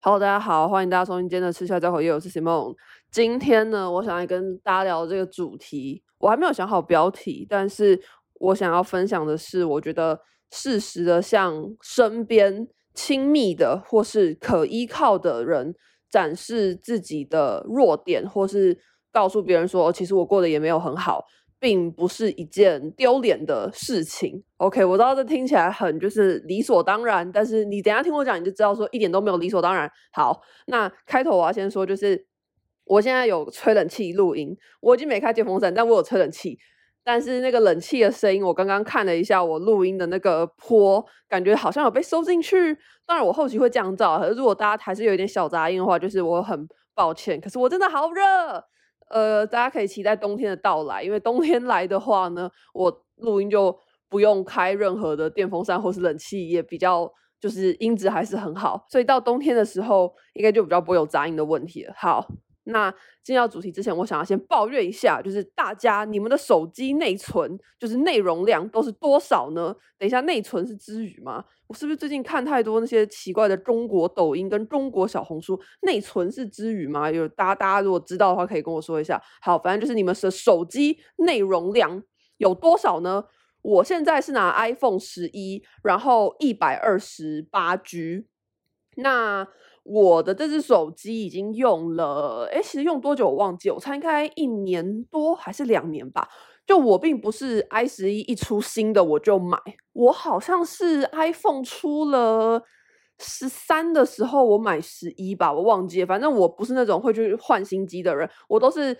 Hello，大家好，欢迎大家收听今天的吃下交口业，我是 Simon。今天呢，我想来跟大家聊这个主题，我还没有想好标题，但是我想要分享的是，我觉得适时的向身边亲密的或是可依靠的人展示自己的弱点，或是告诉别人说，其实我过得也没有很好。并不是一件丢脸的事情。OK，我知道这听起来很就是理所当然，但是你等下听我讲，你就知道说一点都没有理所当然。好，那开头我要先说，就是我现在有吹冷气录音，我已经没开电风扇，但我有吹冷气。但是那个冷气的声音，我刚刚看了一下我录音的那个坡，感觉好像有被收进去。当然我后期会降噪，可是如果大家还是有一点小杂音的话，就是我很抱歉。可是我真的好热。呃，大家可以期待冬天的到来，因为冬天来的话呢，我录音就不用开任何的电风扇或是冷气，也比较就是音质还是很好，所以到冬天的时候应该就比较不会有杂音的问题了。好。那进到主题之前，我想要先抱怨一下，就是大家你们的手机内存就是内容量都是多少呢？等一下，内存是之语吗？我是不是最近看太多那些奇怪的中国抖音跟中国小红书？内存是之语吗？有大家大家如果知道的话，可以跟我说一下。好，反正就是你们的手机内容量有多少呢？我现在是拿 iPhone 十一，然后一百二十八 G。那我的这只手机已经用了，哎，其实用多久我忘记，我猜应该一年多还是两年吧。就我并不是 i 十一一出新的我就买，我好像是 iPhone 出了十三的时候我买十一吧，我忘记。反正我不是那种会去换新机的人，我都是。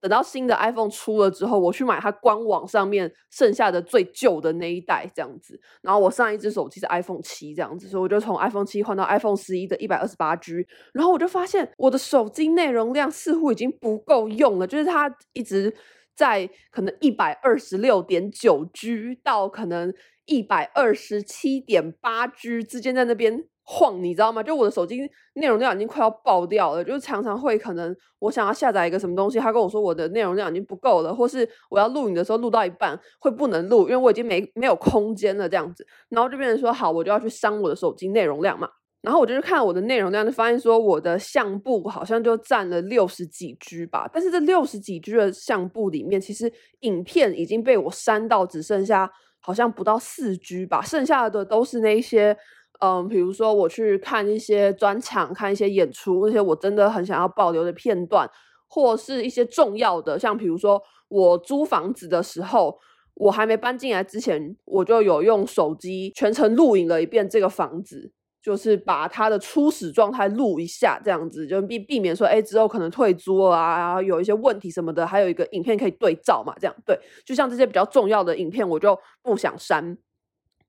等到新的 iPhone 出了之后，我去买它官网上面剩下的最旧的那一代这样子。然后我上一只手机是 iPhone 七这样子，所以我就从 iPhone 七换到 iPhone 十一的一百二十八 G。然后我就发现我的手机内容量似乎已经不够用了，就是它一直在可能一百二十六点九 G 到可能一百二十七点八 G 之间在那边。晃，你知道吗？就我的手机内容量已经快要爆掉了，就是常常会可能我想要下载一个什么东西，他跟我说我的内容量已经不够了，或是我要录影的时候录到一半会不能录，因为我已经没没有空间了这样子，然后就变成说好，我就要去删我的手机内容量嘛，然后我就去看我的内容量，就发现说我的相簿好像就占了六十几 G 吧，但是这六十几 G 的相簿里面，其实影片已经被我删到只剩下好像不到四 G 吧，剩下的都是那些。嗯，比如说我去看一些专场，看一些演出，那些我真的很想要保留的片段，或是一些重要的，像比如说我租房子的时候，我还没搬进来之前，我就有用手机全程录影了一遍这个房子，就是把它的初始状态录一下，这样子就避避免说，哎，之后可能退租啊，然后有一些问题什么的，还有一个影片可以对照嘛，这样对，就像这些比较重要的影片，我就不想删，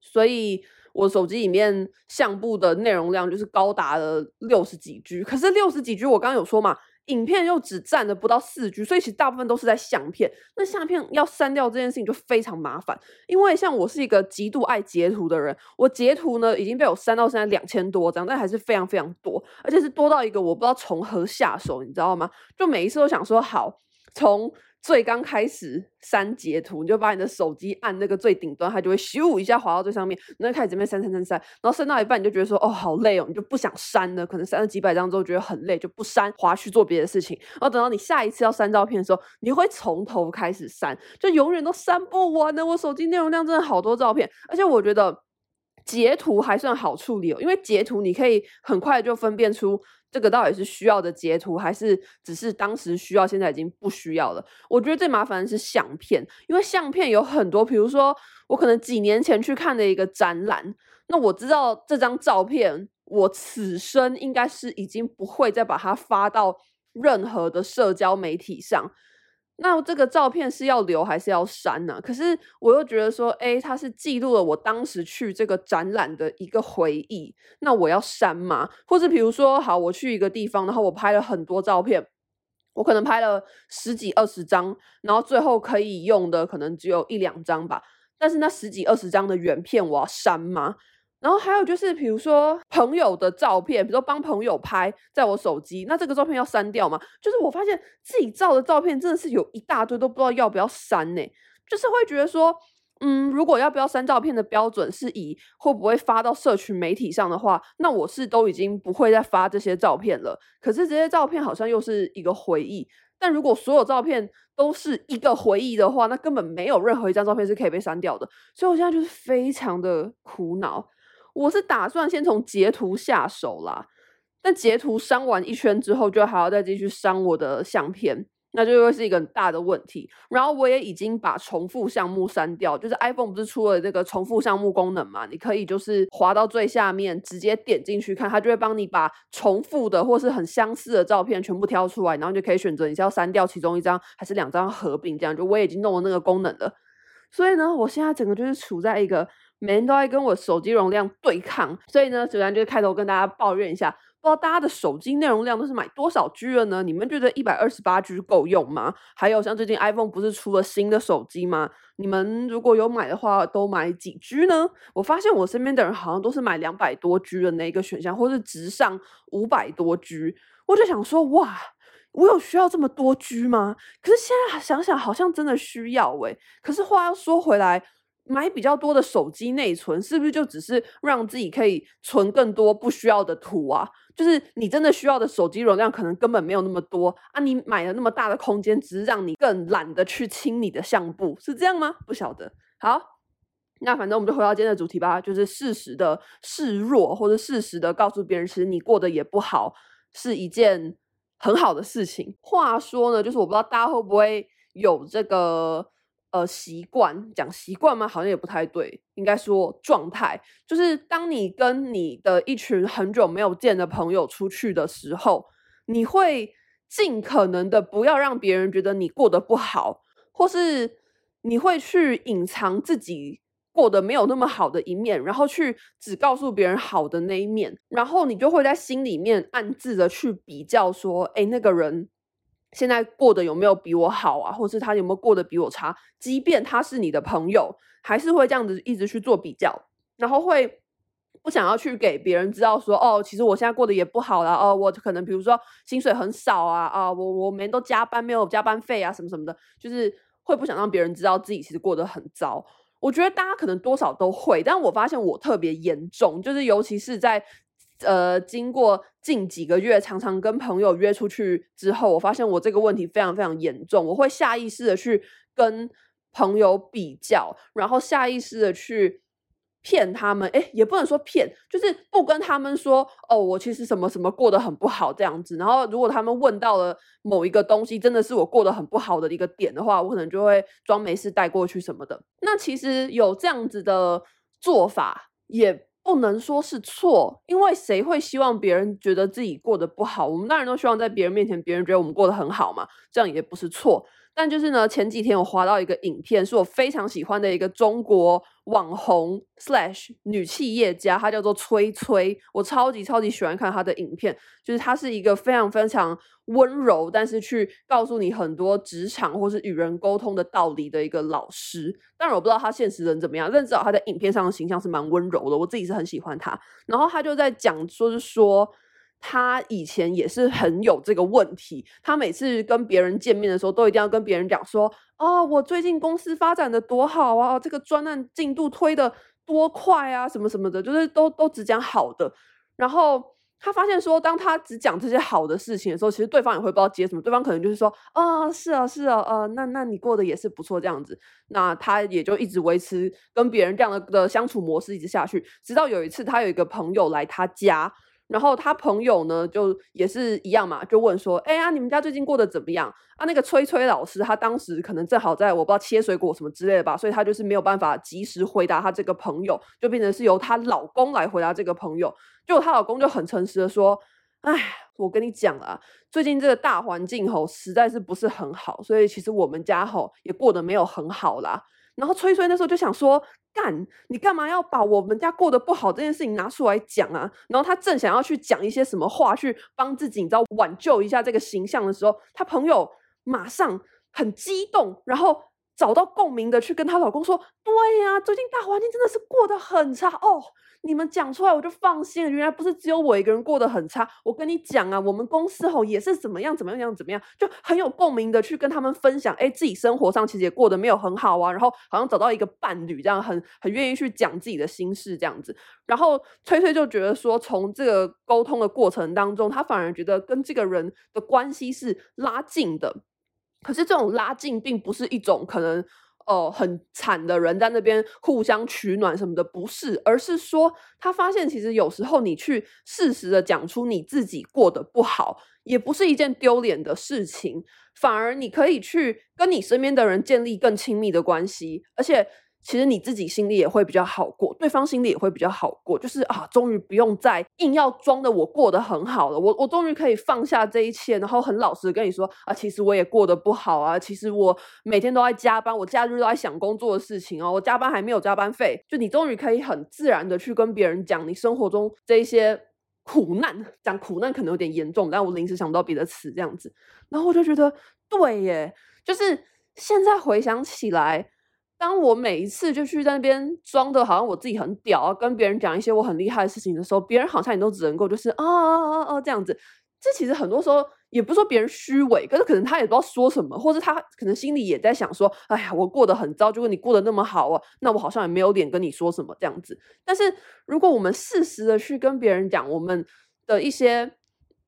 所以。我手机里面相簿的内容量就是高达了六十几 G，可是六十几 G 我刚刚有说嘛，影片又只占了不到四 G，所以其实大部分都是在相片。那相片要删掉这件事情就非常麻烦，因为像我是一个极度爱截图的人，我截图呢已经被我删到现在两千多张，但还是非常非常多，而且是多到一个我不知道从何下手，你知道吗？就每一次都想说好从。最刚开始删截图，你就把你的手机按那个最顶端，它就会咻一下滑到最上面，然后开始这边删删删删，然后删到一半你就觉得说哦好累哦，你就不想删了，可能删了几百张之后觉得很累，就不删，滑去做别的事情。然后等到你下一次要删照片的时候，你会从头开始删，就永远都删不完的。我手机内容量真的好多照片，而且我觉得截图还算好处理哦，因为截图你可以很快就分辨出。这个到底是需要的截图，还是只是当时需要，现在已经不需要了？我觉得最麻烦的是相片，因为相片有很多，比如说我可能几年前去看的一个展览，那我知道这张照片，我此生应该是已经不会再把它发到任何的社交媒体上。那这个照片是要留还是要删呢？可是我又觉得说，诶，它是记录了我当时去这个展览的一个回忆，那我要删吗？或者比如说，好，我去一个地方，然后我拍了很多照片，我可能拍了十几二十张，然后最后可以用的可能只有一两张吧。但是那十几二十张的原片，我要删吗？然后还有就是，比如说朋友的照片，比如说帮朋友拍，在我手机，那这个照片要删掉吗？就是我发现自己照的照片真的是有一大堆，都不知道要不要删呢。就是会觉得说，嗯，如果要不要删照片的标准是以会不会发到社群媒体上的话，那我是都已经不会再发这些照片了。可是这些照片好像又是一个回忆。但如果所有照片都是一个回忆的话，那根本没有任何一张照片是可以被删掉的。所以我现在就是非常的苦恼。我是打算先从截图下手啦，但截图删完一圈之后，就还要再继续删我的相片。那就会是一个很大的问题。然后我也已经把重复项目删掉，就是 iPhone 不是出了这个重复项目功能嘛？你可以就是滑到最下面，直接点进去看，它就会帮你把重复的或是很相似的照片全部挑出来，然后就可以选择你是要删掉其中一张还是两张合并这样。就我已经弄了那个功能了，所以呢，我现在整个就是处在一个每天都在跟我手机容量对抗。所以呢，首先就开头跟大家抱怨一下。不知道大家的手机内容量都是买多少 G 了呢？你们觉得一百二十八 G 够用吗？还有像最近 iPhone 不是出了新的手机吗？你们如果有买的话，都买几 G 呢？我发现我身边的人好像都是买两百多 G 的那个选项，或是直上五百多 G。我就想说，哇，我有需要这么多 G 吗？可是现在想想，好像真的需要诶。可是话要说回来。买比较多的手机内存，是不是就只是让自己可以存更多不需要的图啊？就是你真的需要的手机容量可能根本没有那么多啊！你买了那么大的空间，只是让你更懒得去清你的相簿，是这样吗？不晓得。好，那反正我们就回到今天的主题吧，就是适时的示弱，或者适时的告诉别人，其实你过得也不好，是一件很好的事情。话说呢，就是我不知道大家会不会有这个。呃，习惯讲习惯吗？好像也不太对，应该说状态。就是当你跟你的一群很久没有见的朋友出去的时候，你会尽可能的不要让别人觉得你过得不好，或是你会去隐藏自己过得没有那么好的一面，然后去只告诉别人好的那一面，然后你就会在心里面暗自的去比较说，哎，那个人。现在过得有没有比我好啊？或是他有没有过得比我差？即便他是你的朋友，还是会这样子一直去做比较，然后会不想要去给别人知道说，哦，其实我现在过得也不好啦。哦，我可能比如说薪水很少啊，啊，我我每天都加班，没有加班费啊，什么什么的，就是会不想让别人知道自己其实过得很糟。我觉得大家可能多少都会，但我发现我特别严重，就是尤其是在。呃，经过近几个月常常跟朋友约出去之后，我发现我这个问题非常非常严重。我会下意识的去跟朋友比较，然后下意识的去骗他们。诶，也不能说骗，就是不跟他们说哦，我其实什么什么过得很不好这样子。然后如果他们问到了某一个东西，真的是我过得很不好的一个点的话，我可能就会装没事带过去什么的。那其实有这样子的做法也。不能说是错，因为谁会希望别人觉得自己过得不好？我们当然都希望在别人面前，别人觉得我们过得很好嘛，这样也不是错。但就是呢，前几天我划到一个影片，是我非常喜欢的一个中国网红女企业家，她叫做崔崔，我超级超级喜欢看她的影片，就是她是一个非常非常温柔，但是去告诉你很多职场或是与人沟通的道理的一个老师。当然我不知道她现实人怎么样，但至少她在影片上的形象是蛮温柔的，我自己是很喜欢她。然后她就在讲，说是说。他以前也是很有这个问题，他每次跟别人见面的时候，都一定要跟别人讲说：“哦，我最近公司发展的多好啊，这个专案进度推的多快啊，什么什么的，就是都都只讲好的。”然后他发现说，当他只讲这些好的事情的时候，其实对方也会不知道接什么，对方可能就是说：“啊，是啊，是啊，呃，那那你过得也是不错这样子。”那他也就一直维持跟别人这样的的相处模式一直下去，直到有一次他有一个朋友来他家。然后他朋友呢，就也是一样嘛，就问说：“哎呀，你们家最近过得怎么样？”啊，那个崔崔老师，他当时可能正好在我不知道切水果什么之类的吧，所以他就是没有办法及时回答他这个朋友，就变成是由她老公来回答这个朋友。就她老公就很诚实的说：“哎，我跟你讲啊，最近这个大环境吼实在是不是很好，所以其实我们家吼也过得没有很好啦。”然后崔崔那时候就想说。干，你干嘛要把我们家过得不好这件事情拿出来讲啊？然后他正想要去讲一些什么话，去帮自己，你知道挽救一下这个形象的时候，他朋友马上很激动，然后找到共鸣的去跟她老公说：“对呀、最近大环境真的是过得很差哦。”你们讲出来我就放心了，原来不是只有我一个人过得很差。我跟你讲啊，我们公司吼也是怎么样怎么样怎么样，就很有共鸣的去跟他们分享。哎，自己生活上其实也过得没有很好啊，然后好像找到一个伴侣，这样很很愿意去讲自己的心事这样子。然后崔崔就觉得说，从这个沟通的过程当中，他反而觉得跟这个人的关系是拉近的。可是这种拉近并不是一种可能。呃，很惨的人在那边互相取暖什么的，不是，而是说他发现其实有时候你去适时的讲出你自己过得不好，也不是一件丢脸的事情，反而你可以去跟你身边的人建立更亲密的关系，而且。其实你自己心里也会比较好过，对方心里也会比较好过，就是啊，终于不用再硬要装的我过得很好了，我我终于可以放下这一切，然后很老实的跟你说啊，其实我也过得不好啊，其实我每天都在加班，我假日都在想工作的事情哦，我加班还没有加班费，就你终于可以很自然的去跟别人讲你生活中这一些苦难，讲苦难可能有点严重，但我临时想不到别的词这样子，然后我就觉得对耶，就是现在回想起来。当我每一次就去在那边装的好像我自己很屌啊，跟别人讲一些我很厉害的事情的时候，别人好像也都只能够就是啊啊啊啊这样子。这其实很多时候也不是说别人虚伪，可是可能他也不知道说什么，或者他可能心里也在想说，哎呀，我过得很糟，结果你过得那么好啊，那我好像也没有脸跟你说什么这样子。但是如果我们适时的去跟别人讲我们的一些。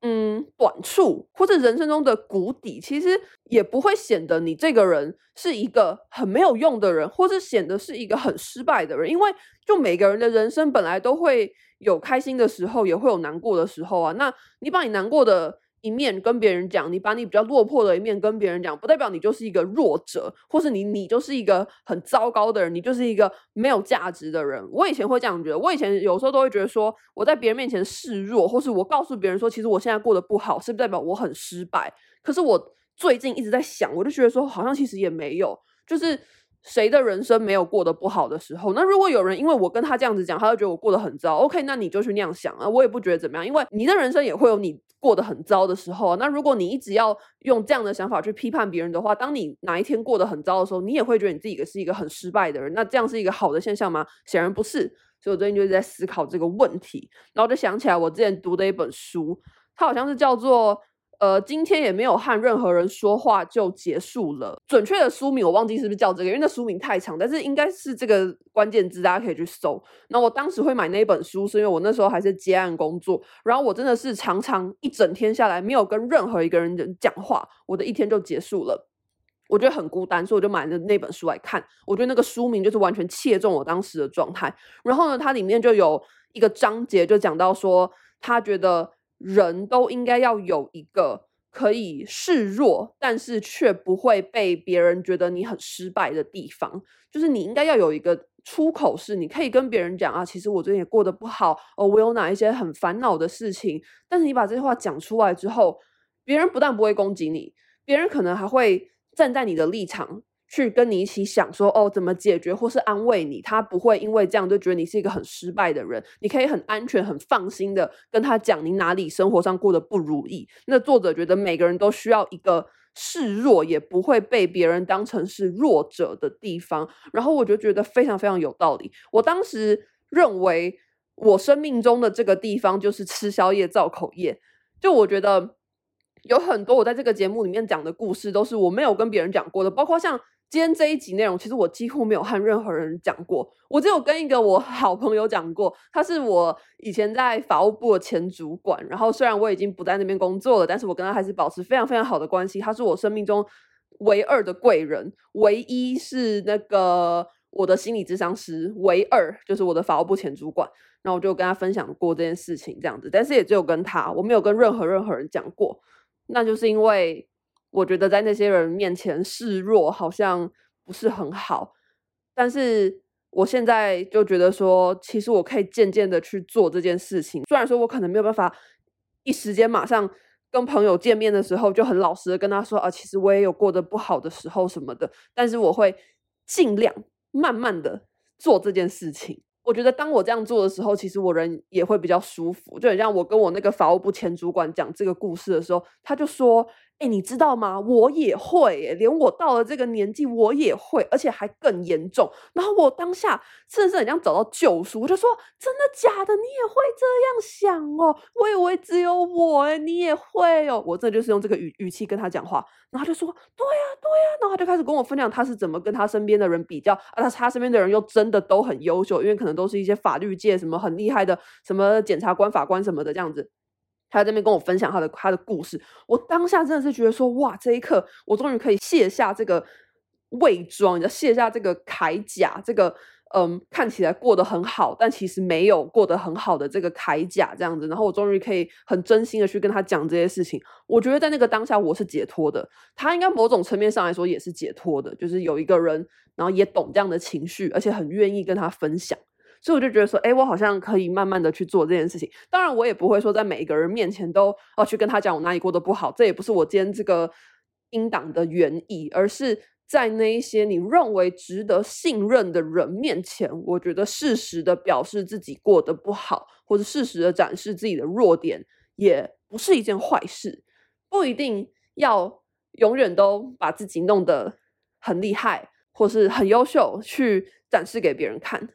嗯，短处或者人生中的谷底，其实也不会显得你这个人是一个很没有用的人，或者显得是一个很失败的人，因为就每个人的人生本来都会有开心的时候，也会有难过的时候啊。那你把你难过的。一面跟别人讲，你把你比较落魄的一面跟别人讲，不代表你就是一个弱者，或是你你就是一个很糟糕的人，你就是一个没有价值的人。我以前会这样觉得，我以前有时候都会觉得说，我在别人面前示弱，或是我告诉别人说，其实我现在过得不好，是不代表我很失败？可是我最近一直在想，我就觉得说，好像其实也没有，就是。谁的人生没有过得不好的时候？那如果有人因为我跟他这样子讲，他就觉得我过得很糟，OK，那你就去那样想啊，我也不觉得怎么样，因为你的人生也会有你过得很糟的时候。那如果你一直要用这样的想法去批判别人的话，当你哪一天过得很糟的时候，你也会觉得你自己是一个很失败的人。那这样是一个好的现象吗？显然不是。所以我最近就是在思考这个问题，然后就想起来我之前读的一本书，它好像是叫做。呃，今天也没有和任何人说话就结束了。准确的书名我忘记是不是叫这个，因为那书名太长，但是应该是这个关键字，大家可以去搜。那我当时会买那本书，是因为我那时候还是接案工作，然后我真的是常常一整天下来没有跟任何一个人讲话，我的一天就结束了。我觉得很孤单，所以我就买了那本书来看。我觉得那个书名就是完全切中我当时的状态。然后呢，它里面就有一个章节就讲到说，他觉得。人都应该要有一个可以示弱，但是却不会被别人觉得你很失败的地方。就是你应该要有一个出口，是你可以跟别人讲啊，其实我最近也过得不好哦，我有哪一些很烦恼的事情。但是你把这些话讲出来之后，别人不但不会攻击你，别人可能还会站在你的立场。去跟你一起想说哦，怎么解决，或是安慰你，他不会因为这样就觉得你是一个很失败的人。你可以很安全、很放心的跟他讲你哪里生活上过得不如意。那作者觉得每个人都需要一个示弱，也不会被别人当成是弱者的地方。然后我就觉得非常非常有道理。我当时认为我生命中的这个地方就是吃宵夜造口业。就我觉得有很多我在这个节目里面讲的故事，都是我没有跟别人讲过的，包括像。今天这一集内容，其实我几乎没有和任何人讲过，我只有跟一个我好朋友讲过，他是我以前在法务部的前主管，然后虽然我已经不在那边工作了，但是我跟他还是保持非常非常好的关系，他是我生命中唯二的贵人，唯一是那个我的心理咨商师，唯二就是我的法务部前主管，然后我就跟他分享过这件事情这样子，但是也只有跟他，我没有跟任何任何人讲过，那就是因为。我觉得在那些人面前示弱好像不是很好，但是我现在就觉得说，其实我可以渐渐的去做这件事情。虽然说我可能没有办法一时间马上跟朋友见面的时候就很老实的跟他说啊，其实我也有过得不好的时候什么的，但是我会尽量慢慢的做这件事情。我觉得当我这样做的时候，其实我人也会比较舒服。就很像我跟我那个法务部前主管讲这个故事的时候，他就说。哎，你知道吗？我也会，连我到了这个年纪，我也会，而且还更严重。然后我当下甚至很像找到救赎，我就说：真的假的？你也会这样想哦？我以为只有我，哎，你也会哦？我这就是用这个语语气跟他讲话，然后就说：对呀，对呀。然后他就开始跟我分享他是怎么跟他身边的人比较，啊，他他身边的人又真的都很优秀，因为可能都是一些法律界什么很厉害的，什么检察官、法官什么的这样子。他在这边跟我分享他的他的故事，我当下真的是觉得说，哇，这一刻我终于可以卸下这个伪装，你要卸下这个铠甲，这个嗯看起来过得很好，但其实没有过得很好的这个铠甲这样子。然后我终于可以很真心的去跟他讲这些事情。我觉得在那个当下我是解脱的，他应该某种层面上来说也是解脱的，就是有一个人，然后也懂这样的情绪，而且很愿意跟他分享。所以我就觉得说，哎，我好像可以慢慢的去做这件事情。当然，我也不会说在每一个人面前都要去跟他讲我哪里过得不好，这也不是我今天这个音档的原意，而是在那一些你认为值得信任的人面前，我觉得适时的表示自己过得不好，或者适时的展示自己的弱点，也不是一件坏事。不一定要永远都把自己弄得很厉害，或是很优秀，去展示给别人看。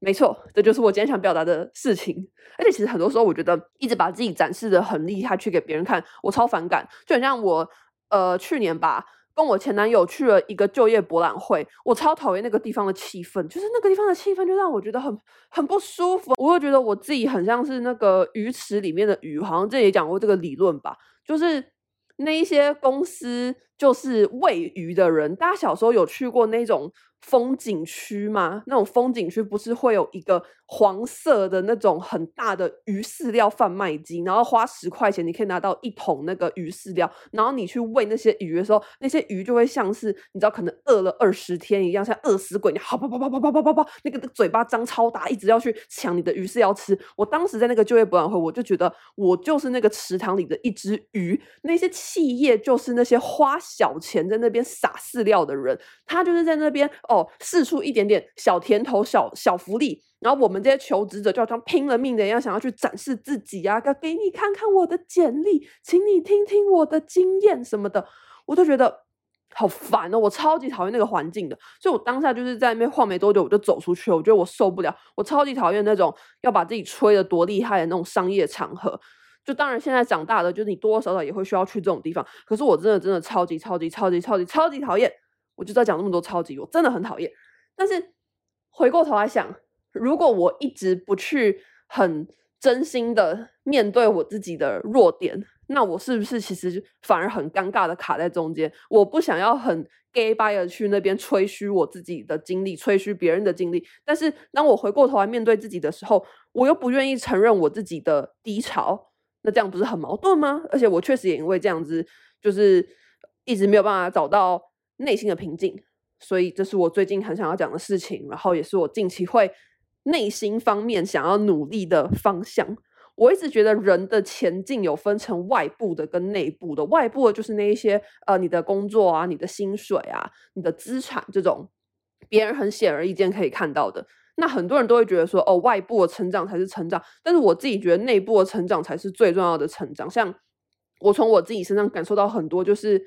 没错，这就是我今天想表达的事情。而且其实很多时候，我觉得一直把自己展示得很厉害，去给别人看，我超反感。就很像我，呃，去年吧，跟我前男友去了一个就业博览会，我超讨厌那个地方的气氛，就是那个地方的气氛就让我觉得很很不舒服。我会觉得我自己很像是那个鱼池里面的鱼，好像这也讲过这个理论吧，就是那一些公司就是喂鱼的人。大家小时候有去过那种风景区吗？那种风景区不是会有一个黄色的那种很大的鱼饲料贩卖机，然后花十块钱你可以拿到一桶那个鱼饲料，然后你去喂那些鱼的时候，那些鱼就会像是你知道可能饿了二十天一样，像饿死鬼，你好啪啪啪啪啪啪啪啪，那个嘴巴张超大，一直要去抢你的鱼饲料吃。我当时在那个就业博览会，我就觉得我就是那个池塘里的一只鱼，那些企业就是那些花小钱在那边撒饲料的人，他就是在那边。哦，试出一点点小甜头、小小福利，然后我们这些求职者就好像拼了命的一样，想要去展示自己啊，要给你看看我的简历，请你听听我的经验什么的，我都觉得好烦哦，我超级讨厌那个环境的，所以我当下就是在那边晃没多久，我就走出去了，我觉得我受不了，我超级讨厌那种要把自己吹得多厉害的那种商业场合。就当然现在长大了，就是你多多少少也会需要去这种地方，可是我真的真的超级超级超级超级超级讨厌。我就在讲那么多超级，我真的很讨厌。但是回过头来想，如果我一直不去很真心的面对我自己的弱点，那我是不是其实反而很尴尬的卡在中间？我不想要很 gay by 的去那边吹嘘我自己的经历，吹嘘别人的经历。但是当我回过头来面对自己的时候，我又不愿意承认我自己的低潮，这样不是很矛盾吗？而且我确实也因为这样子，就是一直没有办法找到。内心的平静，所以这是我最近很想要讲的事情，然后也是我近期会内心方面想要努力的方向。我一直觉得人的前进有分成外部的跟内部的，外部的就是那一些呃你的工作啊、你的薪水啊、你的资产这种，别人很显而易见可以看到的。那很多人都会觉得说，哦，外部的成长才是成长，但是我自己觉得内部的成长才是最重要的成长。像我从我自己身上感受到很多，就是。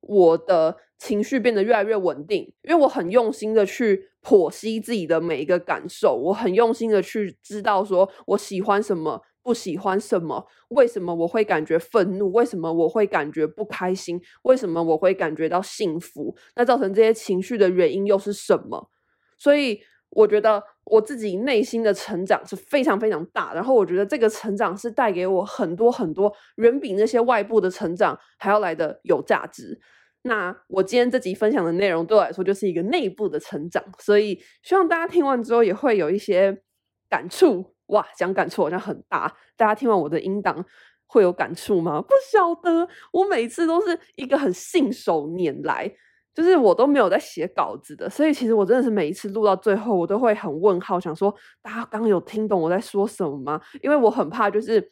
我的情绪变得越来越稳定，因为我很用心的去剖析自己的每一个感受，我很用心的去知道说我喜欢什么，不喜欢什么，为什么我会感觉愤怒，为什么我会感觉不开心，为什么我会感觉到幸福，那造成这些情绪的原因又是什么？所以我觉得我自己内心的成长是非常非常大，然后我觉得这个成长是带给我很多很多，远比那些外部的成长还要来的有价值。那我今天这集分享的内容对我来说就是一个内部的成长，所以希望大家听完之后也会有一些感触。哇，讲感触好像很大，大家听完我的音档会有感触吗？不晓得，我每次都是一个很信手拈来，就是我都没有在写稿子的，所以其实我真的是每一次录到最后，我都会很问号，想说大家刚刚有听懂我在说什么吗？因为我很怕就是。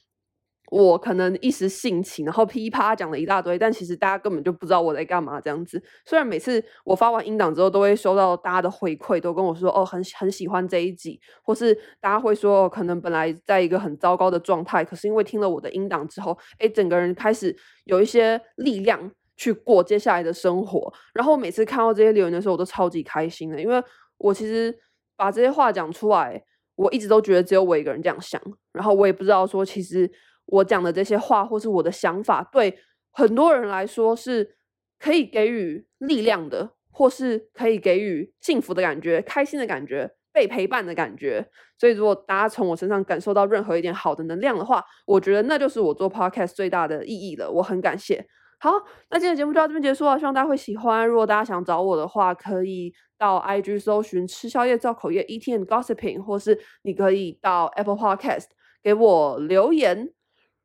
我可能一时兴起，然后噼啪讲了一大堆，但其实大家根本就不知道我在干嘛这样子。虽然每次我发完音档之后，都会收到大家的回馈，都跟我说哦，很很喜欢这一集，或是大家会说哦，可能本来在一个很糟糕的状态，可是因为听了我的音档之后，诶，整个人开始有一些力量去过接下来的生活。然后每次看到这些留言的时候，我都超级开心的，因为我其实把这些话讲出来，我一直都觉得只有我一个人这样想，然后我也不知道说其实。我讲的这些话，或是我的想法，对很多人来说是可以给予力量的，或是可以给予幸福的感觉、开心的感觉、被陪伴的感觉。所以，如果大家从我身上感受到任何一点好的能量的话，我觉得那就是我做 podcast 最大的意义了。我很感谢。好，那今天的节目就到这边结束了，希望大家会喜欢。如果大家想找我的话，可以到 IG 搜寻“吃宵夜照口业 E T N Gossiping”，或是你可以到 Apple Podcast 给我留言。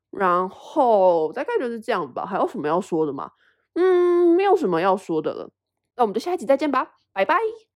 然后大概就是这样吧，还有什么要说的吗？嗯，没有什么要说的了。那我们就下一集再见吧，拜拜。